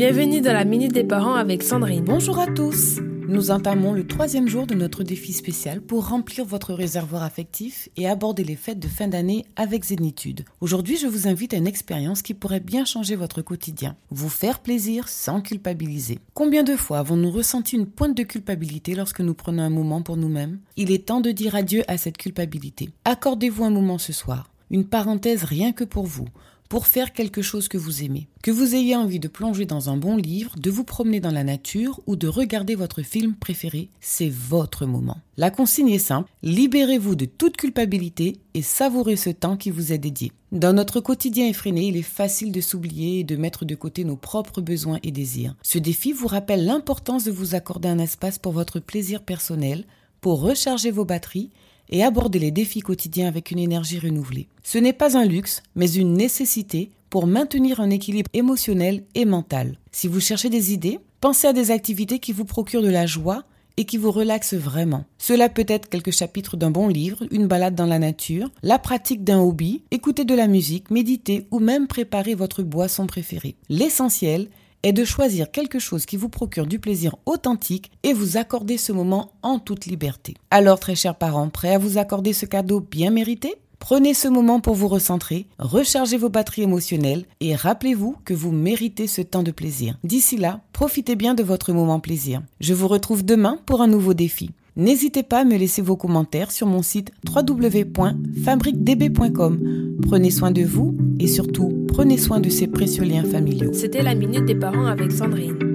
Bienvenue dans la Minute des Parents avec Sandrine. Bonjour à tous Nous entamons le troisième jour de notre défi spécial pour remplir votre réservoir affectif et aborder les fêtes de fin d'année avec zénitude. Aujourd'hui, je vous invite à une expérience qui pourrait bien changer votre quotidien. Vous faire plaisir sans culpabiliser. Combien de fois avons-nous ressenti une pointe de culpabilité lorsque nous prenons un moment pour nous-mêmes? Il est temps de dire adieu à cette culpabilité. Accordez-vous un moment ce soir. Une parenthèse rien que pour vous pour faire quelque chose que vous aimez. Que vous ayez envie de plonger dans un bon livre, de vous promener dans la nature ou de regarder votre film préféré, c'est votre moment. La consigne est simple, libérez-vous de toute culpabilité et savourez ce temps qui vous est dédié. Dans notre quotidien effréné, il est facile de s'oublier et de mettre de côté nos propres besoins et désirs. Ce défi vous rappelle l'importance de vous accorder un espace pour votre plaisir personnel, pour recharger vos batteries et aborder les défis quotidiens avec une énergie renouvelée. Ce n'est pas un luxe, mais une nécessité pour maintenir un équilibre émotionnel et mental. Si vous cherchez des idées, pensez à des activités qui vous procurent de la joie et qui vous relaxent vraiment. Cela peut être quelques chapitres d'un bon livre, une balade dans la nature, la pratique d'un hobby, écouter de la musique, méditer ou même préparer votre boisson préférée. L'essentiel est de choisir quelque chose qui vous procure du plaisir authentique et vous accorder ce moment en toute liberté. Alors, très chers parents, prêts à vous accorder ce cadeau bien mérité? Prenez ce moment pour vous recentrer, rechargez vos batteries émotionnelles et rappelez-vous que vous méritez ce temps de plaisir. D'ici là, profitez bien de votre moment plaisir. Je vous retrouve demain pour un nouveau défi. N'hésitez pas à me laisser vos commentaires sur mon site www.fabriquedb.com. Prenez soin de vous et surtout, prenez soin de ces précieux liens familiaux. C'était la Minute des Parents avec Sandrine.